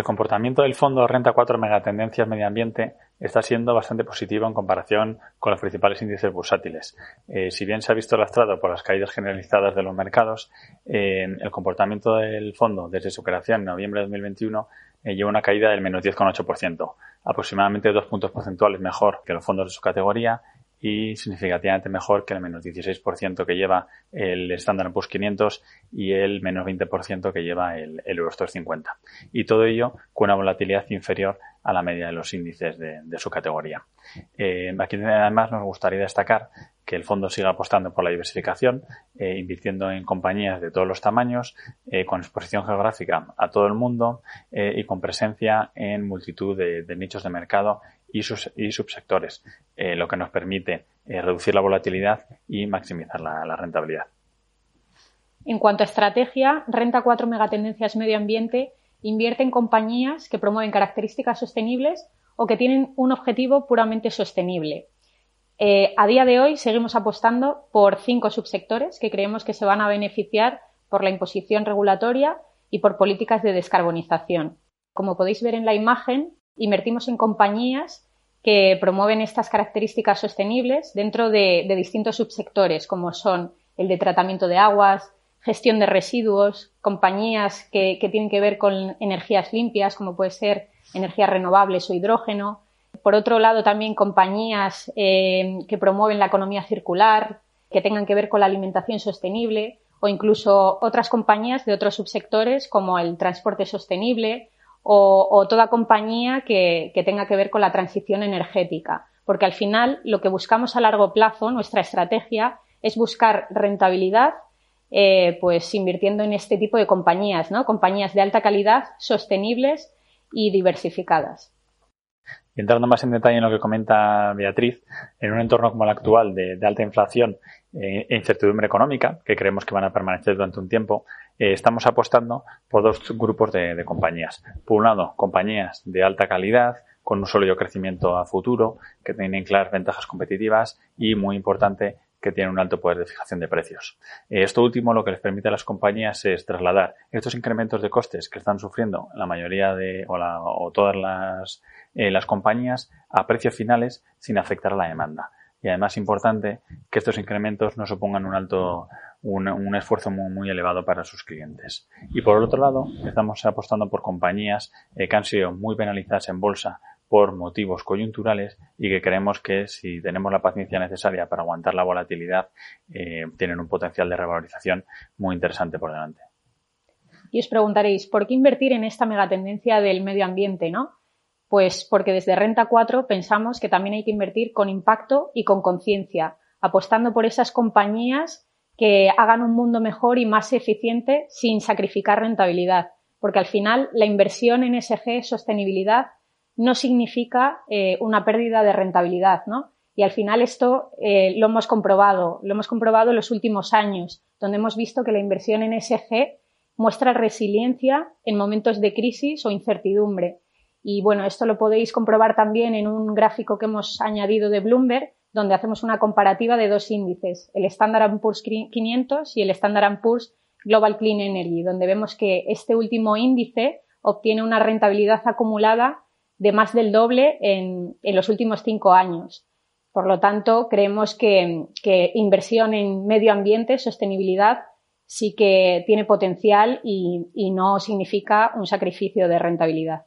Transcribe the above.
El comportamiento del fondo Renta 4 Megatendencias Medio Ambiente está siendo bastante positivo en comparación con los principales índices bursátiles. Eh, si bien se ha visto lastrado por las caídas generalizadas de los mercados, eh, el comportamiento del fondo desde su creación en noviembre de 2021 eh, lleva una caída del menos 10,8%, aproximadamente dos puntos porcentuales mejor que los fondos de su categoría y significativamente mejor que el menos 16% que lleva el Standard Poor's 500 y el menos 20% que lleva el, el Eurostoxx 50. Y todo ello con una volatilidad inferior a la media de los índices de, su categoría. Eh, aquí además nos gustaría destacar que el fondo siga apostando por la diversificación, eh, invirtiendo en compañías de todos los tamaños, eh, con exposición geográfica a todo el mundo y con presencia en multitud de, nichos de mercado y, subsectores, lo que nos permite reducir la volatilidad y maximizar la, la rentabilidad. En cuanto a estrategia, Renta 4 Megatendencias Medio Ambiente invierte en compañías que promueven características sostenibles o que tienen un objetivo puramente sostenible. Eh, a día de hoy seguimos apostando por cinco subsectores que creemos que se van a beneficiar por la imposición regulatoria y por políticas de descarbonización. Como podéis ver en la imagen, invertimos en compañías que promueven estas características sostenibles dentro de distintos subsectores, como son el de tratamiento de aguas, gestión de residuos, compañías que, tienen que ver con energías limpias, como puede ser energías renovables o hidrógeno. Por otro lado, también compañías eh, que promueven la economía circular, que tengan que ver con la alimentación sostenible, o incluso otras compañías de otros subsectores como el transporte sostenible o, toda compañía que, tenga que ver con la transición energética. Porque al final lo que buscamos a largo plazo, nuestra estrategia, es buscar rentabilidad eh, pues invirtiendo en este tipo de compañías, ¿no? Compañías de alta calidad, sostenibles y diversificadas. Entrando más en detalle en lo que comenta Beatriz, en un entorno como el actual de, alta inflación eh, e incertidumbre económica, que creemos que van a permanecer durante un tiempo, eh, estamos apostando por dos grupos de, de, compañías. Por un lado, compañías de alta calidad, con un sólido crecimiento a futuro, que tienen claras ventajas competitivas y, muy importante, que tienen un alto poder de fijación de precios. Eh, esto último lo que les permite a las compañías es trasladar estos incrementos de costes que están sufriendo la mayoría de o, todas las, eh, las compañías a precios finales sin afectar a la demanda. Y además importante que estos incrementos no supongan un alto un, esfuerzo muy, muy, elevado para sus clientes. Y por otro lado, estamos apostando por compañías eh, que han sido muy penalizadas en bolsa por motivos coyunturales y que creemos que si tenemos la paciencia necesaria para aguantar la volatilidad, eh, tienen un potencial de revalorización muy interesante por delante. Y os preguntaréis, ¿por qué invertir en esta megatendencia del medio ambiente, no? Pues porque desde Renta 4 pensamos que también hay que invertir con impacto y con conciencia, apostando por esas compañías que hagan un mundo mejor y más eficiente sin sacrificar rentabilidad. Porque al final la inversión en SG, sostenibilidad, no significa eh, una pérdida de rentabilidad, ¿no? Y al final esto eh, lo hemos comprobado, lo hemos comprobado en los últimos años, donde hemos visto que la inversión en SG muestra resiliencia en momentos de crisis o incertidumbre. Y bueno, esto lo podéis comprobar también en un gráfico que hemos añadido de Bloomberg, donde hacemos una comparativa de dos índices, el Standard Poor's 500 y el Standard Poor's Global Clean Energy, donde vemos que este último índice obtiene una rentabilidad acumulada de más del doble en, los últimos cinco años. Por lo tanto, creemos que, inversión en medio ambiente, sostenibilidad, sí que tiene potencial y no significa un sacrificio de rentabilidad.